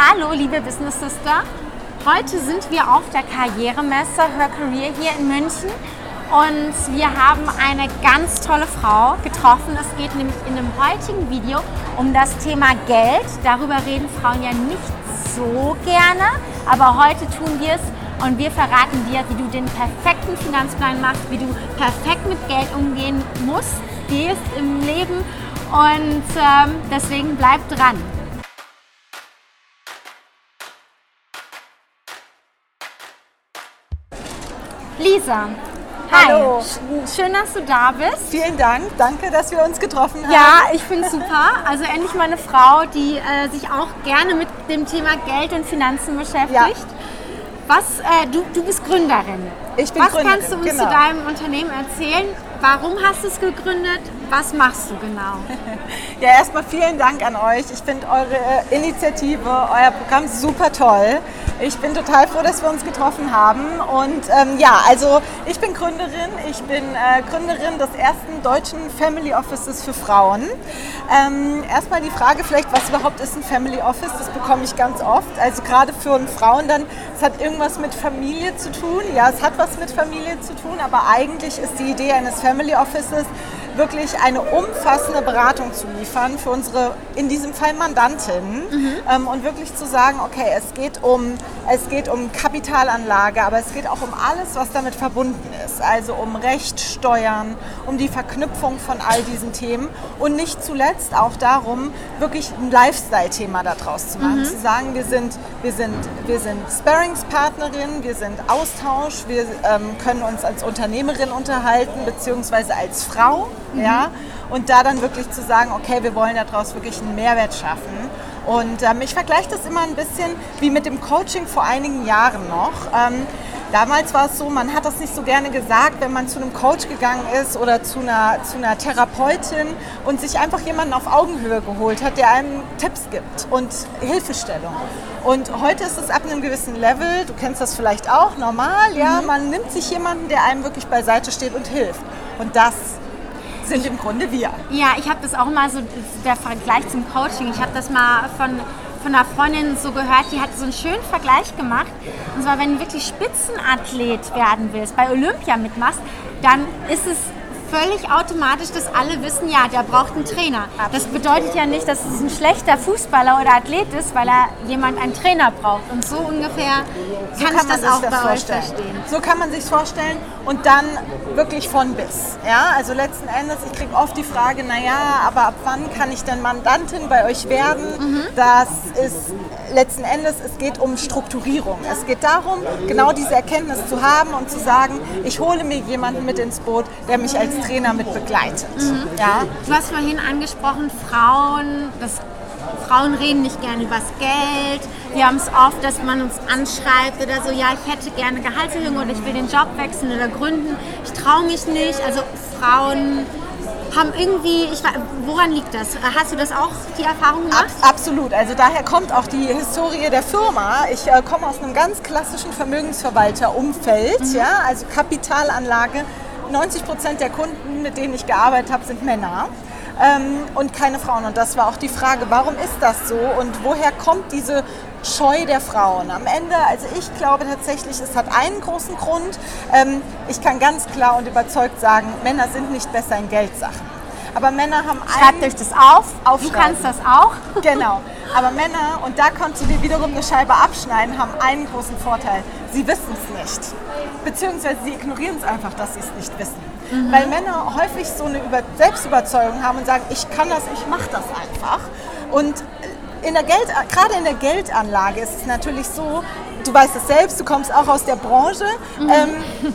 Hallo, liebe Business Sister. Heute sind wir auf der Karrieremesse Her Career hier in München und wir haben eine ganz tolle Frau getroffen. Es geht nämlich in dem heutigen Video um das Thema Geld. Darüber reden Frauen ja nicht so gerne, aber heute tun wir es und wir verraten dir, wie du den perfekten Finanzplan machst, wie du perfekt mit Geld umgehen musst, gehst im Leben und ähm, deswegen bleib dran. Lisa, Hallo. Hi. Schön, dass du da bist. Vielen Dank. Danke, dass wir uns getroffen haben. Ja, ich finde es super. Also endlich mal eine Frau, die äh, sich auch gerne mit dem Thema Geld und Finanzen beschäftigt. Ja. Was, äh, du, du bist Gründerin. Ich bin Was Gründerin, kannst du uns genau. zu deinem Unternehmen erzählen? Warum hast du es gegründet? Was machst du genau? Ja, erstmal vielen Dank an euch. Ich finde eure Initiative, euer Programm super toll. Ich bin total froh, dass wir uns getroffen haben. Und ähm, ja, also ich bin Gründerin. Ich bin äh, Gründerin des ersten deutschen Family Offices für Frauen. Ähm, erstmal die Frage vielleicht, was überhaupt ist ein Family Office? Das bekomme ich ganz oft. Also gerade für Frauen dann, es hat irgendwas mit Familie zu tun. Ja, es hat was mit Familie zu tun, aber eigentlich ist die Idee eines Family Offices wirklich eine umfassende Beratung zu liefern für unsere, in diesem Fall Mandantinnen mhm. ähm, und wirklich zu sagen, okay, es geht, um, es geht um Kapitalanlage, aber es geht auch um alles, was damit verbunden ist. Also um Recht, Steuern, um die Verknüpfung von all diesen Themen und nicht zuletzt auch darum, wirklich ein Lifestyle-Thema daraus zu machen. Mhm. Zu sagen, wir sind, wir sind, wir sind Sparringspartnerin, wir sind Austausch, wir ähm, können uns als Unternehmerin unterhalten, beziehungsweise als Frau. Mhm. Ja? Und da dann wirklich zu sagen, okay, wir wollen daraus wirklich einen Mehrwert schaffen. Und ähm, ich vergleiche das immer ein bisschen wie mit dem Coaching vor einigen Jahren noch. Ähm, Damals war es so, man hat das nicht so gerne gesagt, wenn man zu einem Coach gegangen ist oder zu einer, zu einer Therapeutin und sich einfach jemanden auf Augenhöhe geholt hat, der einem Tipps gibt und Hilfestellung. Und heute ist es ab einem gewissen Level, du kennst das vielleicht auch, normal, ja, mhm. man nimmt sich jemanden, der einem wirklich beiseite steht und hilft. Und das sind im Grunde wir. Ja, ich habe das auch mal so, der Vergleich zum Coaching, ich habe das mal von, von einer Freundin so gehört, die hat so einen schönen Vergleich gemacht. Und zwar, wenn du wirklich Spitzenathlet werden willst, bei Olympia mitmachst, dann ist es völlig automatisch, dass alle wissen, ja, der braucht einen Trainer. Das bedeutet ja nicht, dass es ein schlechter Fußballer oder Athlet ist, weil er jemand einen Trainer braucht. Und so ungefähr so kann, kann ich das auch das bei euch verstehen. So kann man sich vorstellen und dann wirklich von bis. Ja, also letzten Endes, ich kriege oft die Frage, naja, aber ab wann kann ich denn Mandantin bei euch werden? Mhm. Das ist letzten Endes, es geht um Strukturierung. Es geht darum, genau diese Erkenntnis zu haben und zu sagen, ich hole mir jemanden mit ins Boot, der mich als Trainer mit begleitet. Mhm. Ja? Du hast vorhin angesprochen, Frauen, das Frauen reden nicht gerne über das Geld. Wir haben es oft, dass man uns anschreibt oder so, ja, ich hätte gerne Gehaltserhöhung oder ich will den Job wechseln oder gründen. Ich traue mich nicht. Also Frauen haben irgendwie, ich, woran liegt das? Hast du das auch, die Erfahrung gemacht? Ab, absolut. Also daher kommt auch die Historie der Firma. Ich äh, komme aus einem ganz klassischen Vermögensverwalter-Umfeld, mhm. ja, also Kapitalanlage. 90 Prozent der Kunden, mit denen ich gearbeitet habe, sind Männer. Ähm, und keine Frauen. Und das war auch die Frage, warum ist das so und woher kommt diese Scheu der Frauen? Am Ende, also ich glaube tatsächlich, es hat einen großen Grund. Ähm, ich kann ganz klar und überzeugt sagen, Männer sind nicht besser in Geldsachen. Aber Männer haben Schreibt euch das auf. Du kannst das auch. Genau. Aber Männer, und da kannst du dir wiederum eine Scheibe abschneiden, haben einen großen Vorteil. Sie wissen es nicht. Beziehungsweise sie ignorieren es einfach, dass sie es nicht wissen. Mhm. Weil Männer häufig so eine Über Selbstüberzeugung haben und sagen, ich kann das, ich mache das einfach. Und in der Geld, gerade in der Geldanlage ist es natürlich so, du weißt es selbst, du kommst auch aus der Branche. Mhm. Ähm,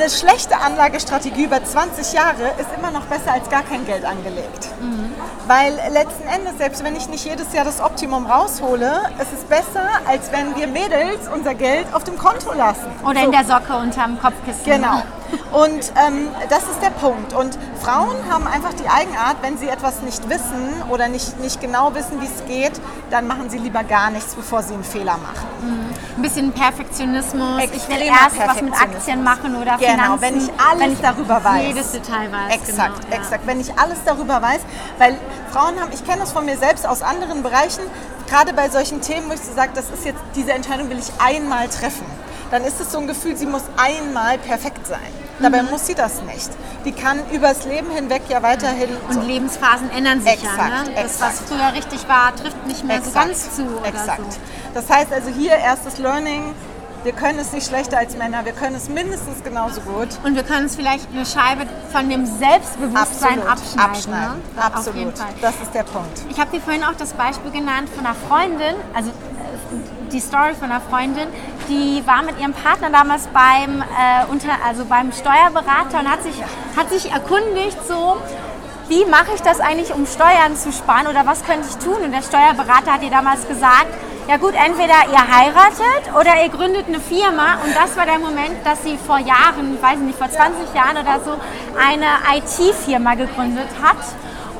eine schlechte Anlagestrategie über 20 Jahre ist immer noch besser als gar kein Geld angelegt. Mhm. Weil letzten Endes, selbst wenn ich nicht jedes Jahr das Optimum raushole, ist es besser, als wenn wir Mädels unser Geld auf dem Konto lassen. Oder so. in der Socke unterm Kopfkissen. Genau. Und ähm, das ist der Punkt. Und Frauen haben einfach die Eigenart, wenn sie etwas nicht wissen oder nicht, nicht genau wissen, wie es geht, dann machen sie lieber gar nichts, bevor sie einen Fehler machen. Mhm. Ein bisschen Perfektionismus. Extremer ich will erst was mit Aktien machen oder genau, Finanzen. wenn ich alles wenn ich darüber weiß. Jedes Detail weiß. Exakt, genau, exakt. Wenn ich alles darüber weiß, weil Frauen haben, ich kenne das von mir selbst aus anderen Bereichen, gerade bei solchen Themen, wo ich so sage, das ist jetzt, diese Entscheidung will ich einmal treffen, dann ist es so ein Gefühl, sie muss einmal perfekt sein. Dabei Mhm. muss sie das nicht. Die kann übers Leben hinweg ja weiterhin. Und so- Lebensphasen ändern sich Exakt, ja. Ne? Das, was exakt. früher richtig war, trifft nicht mehr so ganz zu. Oder exakt. So. Das heißt also hier erstes Learning. Wir können es nicht schlechter als Männer, wir können es mindestens genauso gut. Und wir können uns vielleicht eine Scheibe von dem Selbstbewusstsein Absolut. abschneiden. abschneiden. Ne? Auf Absolut. jeden Fall. Das ist der Punkt. Ich habe dir vorhin auch das Beispiel genannt von einer Freundin, also äh, die Story von einer Freundin, die war mit ihrem Partner damals beim, äh, unter, also beim Steuerberater und hat sich, hat sich erkundigt, so, wie mache ich das eigentlich, um Steuern zu sparen oder was könnte ich tun? Und der Steuerberater hat ihr damals gesagt, ja gut, entweder ihr heiratet oder ihr gründet eine Firma. Und das war der Moment, dass sie vor Jahren, weiß ich nicht, vor 20 Jahren oder so, eine IT-Firma gegründet hat.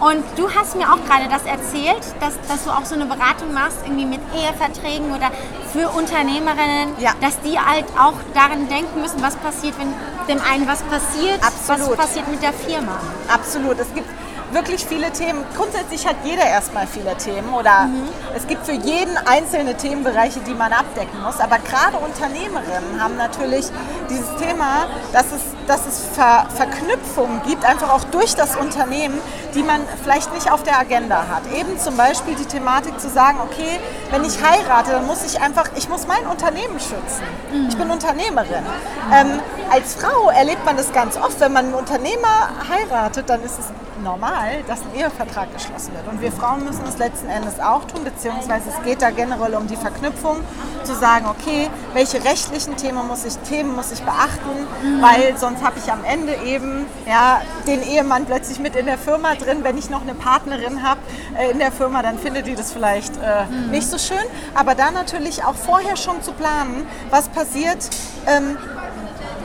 Und du hast mir auch gerade das erzählt, dass, dass du auch so eine Beratung machst, irgendwie mit Eheverträgen oder für Unternehmerinnen, Ja. dass die halt auch daran denken müssen, was passiert, wenn dem einen was passiert, Absolut. was passiert mit der Firma. Absolut. Es gibt wirklich viele Themen. Grundsätzlich hat jeder erstmal viele Themen oder es gibt für jeden einzelne Themenbereiche, die man abdecken muss. Aber gerade Unternehmerinnen haben natürlich dieses Thema, dass es, dass es Ver Verknüpfungen gibt, einfach auch durch das Unternehmen, die man vielleicht nicht auf der Agenda hat. Eben zum Beispiel die Thematik zu sagen, okay, wenn ich heirate, dann muss ich einfach, ich muss mein Unternehmen schützen. Ich bin Unternehmerin. Ähm, als Frau erlebt man das ganz oft, wenn man einen Unternehmer heiratet, dann ist es normal, dass ein Ehevertrag geschlossen wird. Und wir Frauen müssen es letzten Endes auch tun, beziehungsweise es geht da generell um die Verknüpfung, zu sagen, okay, welche rechtlichen Themen muss ich, Themen muss ich beachten, weil sonst habe ich am Ende eben ja, den Ehemann plötzlich mit in der Firma drin. Wenn ich noch eine Partnerin habe äh, in der Firma, dann findet die das vielleicht äh, nicht so schön. Aber da natürlich auch vorher schon zu planen, was passiert, ähm,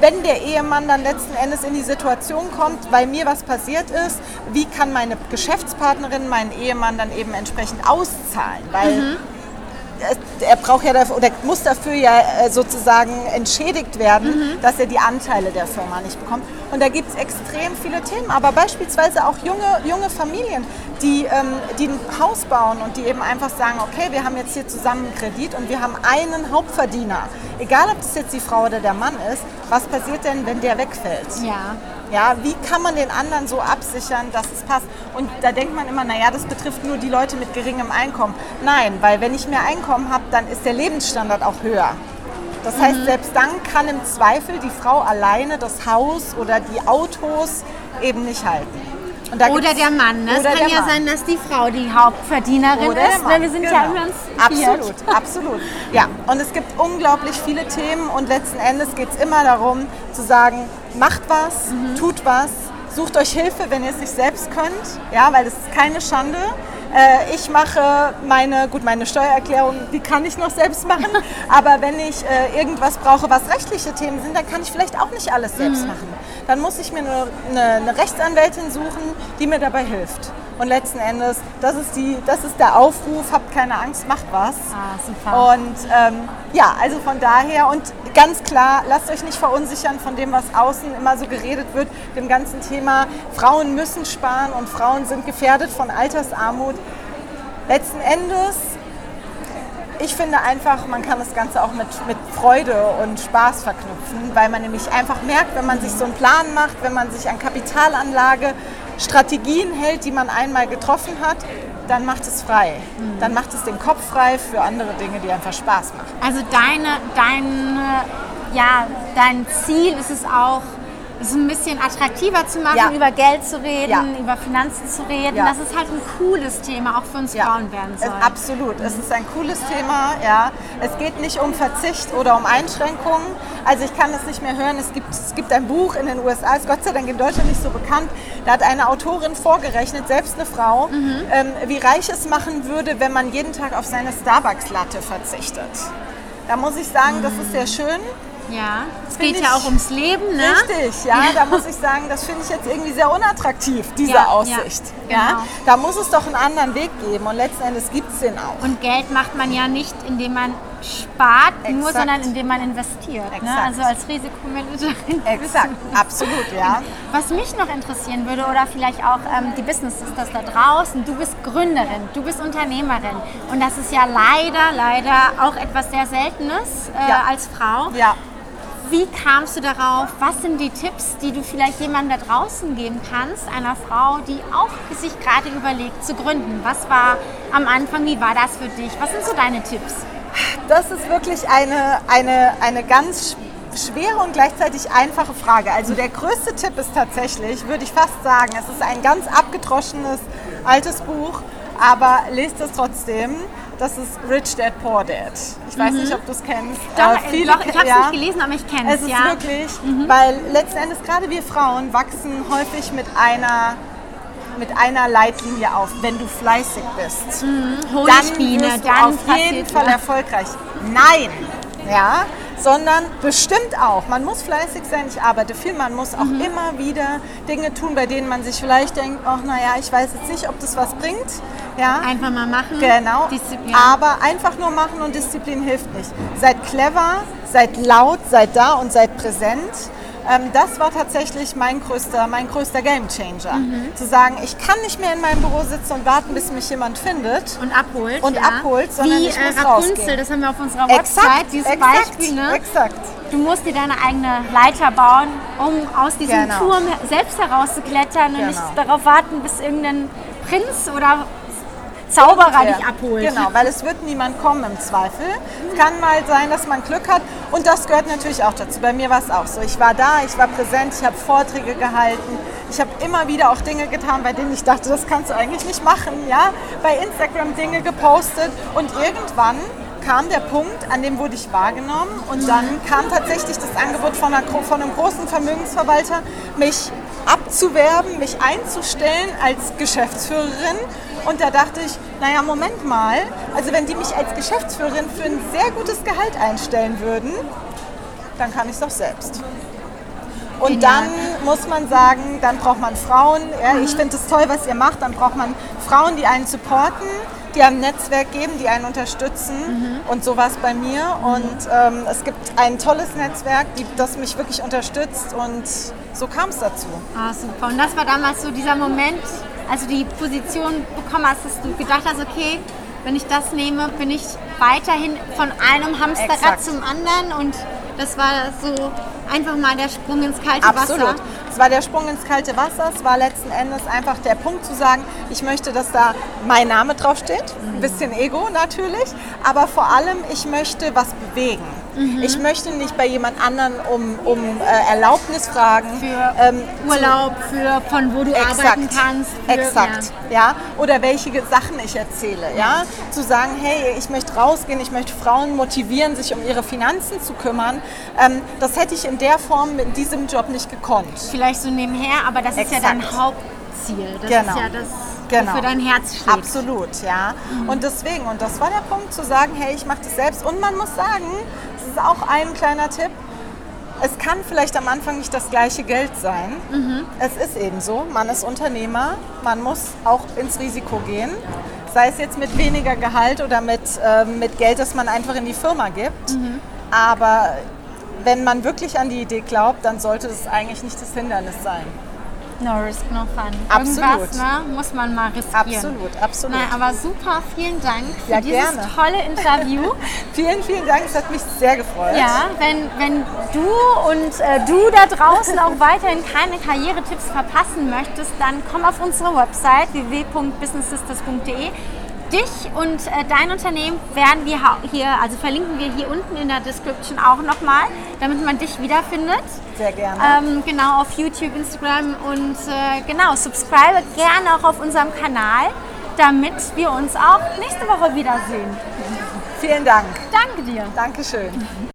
wenn der Ehemann dann letzten Endes in die Situation kommt, weil mir was passiert ist, wie kann meine Geschäftspartnerin meinen Ehemann dann eben entsprechend auszahlen? Weil es- er braucht ja dafür, oder muss dafür ja äh, sozusagen entschädigt werden, dass er die Anteile der Firma nicht bekommt. Und da gibt es extrem viele Themen, aber beispielsweise auch junge, junge Familien, die, ähm, die ein Haus bauen und die eben einfach sagen, okay, wir haben jetzt hier zusammen einen Kredit und wir haben einen Hauptverdiener. Egal, ob das jetzt die Frau oder der Mann ist, was passiert denn, wenn der wegfällt? Ja. Ja, wie kann man den anderen so absichern, dass es passt? Und da denkt man immer, naja, das betrifft nur die Leute mit geringem Einkommen. Nein, weil wenn ich mehr Einkommen habe, dann ist der Lebensstandard auch höher. Das Mhm. heißt, selbst dann kann im Zweifel die Frau alleine das Haus oder die Autos eben nicht halten. Oder der Mann. Ne? Es kann ja Mann. sein, dass die Frau die Hauptverdienerin Oder der ist. Mann, Ne? Wir sind ja genau. übrigens Absolut, absolut. Ja, und es gibt unglaublich viele Themen und letzten Endes geht es immer darum zu sagen, macht was, Mhm. tut was, sucht euch Hilfe, wenn ihr es nicht selbst könnt, ja, weil das ist keine Schande. Äh, ich mache meine, gut, meine Steuererklärung, die kann ich noch selbst machen, aber wenn ich äh, irgendwas brauche, was rechtliche Themen sind, dann kann ich vielleicht auch nicht alles Mhm. selbst machen. Dann muss ich mir eine, eine, eine Rechtsanwältin suchen, die mir dabei hilft. Und letzten Endes, das ist, die, das ist der Aufruf, habt keine Angst, macht was. Ah, super. Und ähm, ja, also von daher und ganz klar, lasst euch nicht verunsichern von dem, was außen immer so geredet wird, dem ganzen Thema, Frauen müssen sparen und Frauen sind gefährdet von Altersarmut. Letzten Endes, ich finde einfach, man kann das Ganze auch mit, mit Freude und Spaß verknüpfen, weil man nämlich einfach merkt, wenn man sich so einen Plan macht, wenn man sich an Kapitalanlage Strategien hält, die man einmal getroffen hat, dann macht es frei. Dann macht es den Kopf frei für andere Dinge, die einfach Spaß machen. Also deine, dein, ja, dein Ziel ist es auch, es ein bisschen attraktiver zu machen, Ja. über Geld zu reden, Ja. über Finanzen zu reden. Ja. Das ist halt ein cooles Thema, auch für uns Frauen werden es, soll. absolut. Es ist ein cooles Thema. Ja. Es geht nicht um Verzicht oder um Einschränkungen. Also ich kann das nicht mehr hören. Es gibt, es gibt ein Buch in den USA, ist Gott sei Dank in Deutschland nicht so bekannt. Da hat eine Autorin vorgerechnet, selbst eine Frau, Mhm. ähm, wie reich es machen würde, wenn man jeden Tag auf seine Starbucks-Latte verzichtet. Da muss ich sagen, das ist sehr schön. ja, es geht ja ich auch ums Leben, ne? Richtig, ja, da muss ich sagen, das finde ich jetzt irgendwie sehr unattraktiv, diese Ja, ja, Aussicht. Ja, genau. Da muss es doch einen anderen Weg geben und letzten Endes gibt es den auch. Und Geld macht man ja nicht, indem man spart nur, Exakt. sondern indem man investiert. Ne? Also als Risikomanagerin. Exakt, absolut, ja. Was mich noch interessieren würde oder vielleicht auch ähm, die Business Sisters da draußen, du bist Gründerin, du bist Unternehmerin und das ist ja leider, leider auch etwas sehr Seltenes äh, Ja. als Frau. Ja, Wie kamst du darauf? Was sind die Tipps, die du vielleicht jemandem da draußen geben kannst, einer Frau, die auch sich gerade überlegt zu gründen? Was war am Anfang, wie war das für dich? Was sind so deine Tipps? Das ist wirklich eine, eine, eine ganz sch- schwere und gleichzeitig einfache Frage. Also der größte Tipp ist tatsächlich, würde ich fast sagen, es ist ein ganz abgedroschenes altes Buch, aber lest es trotzdem. Das ist Rich Dad Poor Dad. Ich weiß nicht, ob du es kennst. Mhm. Doch, Äh, viele doch ich habe es ja. nicht gelesen, aber ich kenne Es es. ist Ja. wirklich, weil letzten Endes gerade wir Frauen wachsen häufig mit einer, mit einer Leitlinie auf. Wenn du fleißig bist, dann Honigbiene, wirst du dann auf jeden Fall was. erfolgreich. Nein, ja, sondern bestimmt auch. Man muss fleißig sein. Ich arbeite viel. Man muss auch Mhm. immer wieder Dinge tun, bei denen man sich vielleicht denkt, ach naja, ich weiß jetzt nicht, ob das was bringt. Ja, Einfach mal machen. Genau. Disziplin. Aber einfach nur machen und Disziplin hilft nicht. Seid clever, seid laut, seid da und seid präsent. Ähm, das war tatsächlich mein größter, mein größter Game Changer. Mhm. Zu sagen, ich kann nicht mehr in meinem Büro sitzen und warten, bis mich jemand findet. und abholt. Und ja. abholt, sondern Wie ich äh, muss Rapunzel, rausgehen. das haben wir auf unserer Website, dieses exakt, Beispiel. Ne? exakt. Du musst dir deine eigene Leiter bauen, um aus diesem Genau. Turm selbst herauszuklettern und nicht Genau. darauf warten, bis irgendein Prinz oder Zauberer dich abholt. Genau, weil es wird niemand kommen im Zweifel. Es kann mal sein, dass man Glück hat und das gehört natürlich auch dazu. Bei mir war es auch so. Ich war da, ich war präsent, ich habe Vorträge gehalten. Ich habe immer wieder auch Dinge getan, bei denen ich dachte, das kannst du eigentlich nicht machen. Ja? Bei Instagram Dinge gepostet und irgendwann kam der Punkt, an dem wurde ich wahrgenommen und dann kam tatsächlich das Angebot von, einer, von einem großen Vermögensverwalter, mich abzuwerben, mich einzustellen als Geschäftsführerin. Und da dachte ich, naja, Moment mal, also wenn die mich als Geschäftsführerin für ein sehr gutes Gehalt einstellen würden, dann kann ich es doch selbst. Und Genial. dann muss man sagen, dann braucht man Frauen. Ja, Ich finde es toll, was ihr macht. Dann braucht man Frauen, die einen supporten, die einem Netzwerk geben, die einen unterstützen. Und so war es bei mir. Und ähm, es gibt ein tolles Netzwerk, die, das mich wirklich unterstützt. Und so kam es dazu. Ah, super. Und das war damals so dieser Moment, als du die Position bekommen hast, dass du gedacht hast, okay, wenn ich das nehme, bin ich weiterhin von einem Hamsterrad Exakt. zum anderen und das war so einfach mal der Sprung ins kalte Absolut. Wasser. Es war der Sprung ins kalte Wasser. Es war letzten Endes einfach der Punkt zu sagen, ich möchte, dass da mein Name draufsteht. Ein bisschen Ego natürlich. Aber vor allem, ich möchte was bewegen. Mhm. Ich möchte nicht bei jemand anderen um, um äh, Erlaubnis fragen. Für ähm, Urlaub, für von wo du arbeiten kannst. Für, Exakt, ja. Oder welche Sachen ich erzähle, ja. Zu sagen, hey, ich möchte rausgehen, ich möchte Frauen motivieren, sich um ihre Finanzen zu kümmern. Ähm, das hätte ich in der Form in diesem Job nicht gekonnt. Vielleicht so nebenher, aber das ist ja dein Exakt. Hauptziel. Das Genau. ist ja das, Genau. wofür dein Herz schlägt. Absolut, ja. Und deswegen, und das war der Punkt, zu sagen, hey, ich mache das selbst. Und man muss sagen, ist auch ein kleiner Tipp, es kann vielleicht am Anfang nicht das gleiche Geld sein. Es ist eben so, man ist Unternehmer, man muss auch ins Risiko gehen. Sei es jetzt mit weniger Gehalt oder mit, ähm, mit Geld, das man einfach in die Firma gibt. Aber wenn man wirklich an die Idee glaubt, dann sollte es eigentlich nicht das Hindernis sein. No risk, no fun. Absolut. Irgendwas ne, muss man mal riskieren. Absolut, absolut. Nein, aber super, vielen Dank für Ja, dieses gerne. tolle Interview. Vielen, vielen Dank, es hat mich sehr gefreut. ja, wenn, wenn du und äh, du da draußen auch weiterhin keine Karrieretipps verpassen möchtest, dann komm auf unsere Website www.businesssisters.de. Dich und äh, dein Unternehmen werden wir hier, also verlinken wir hier unten in der Description auch nochmal, damit man dich wiederfindet. Sehr gerne. Ähm, genau, auf YouTube, Instagram und äh, genau, subscribe gerne auch auf unserem Kanal, damit wir uns auch nächste Woche wiedersehen. Vielen Dank. Danke dir. Dankeschön.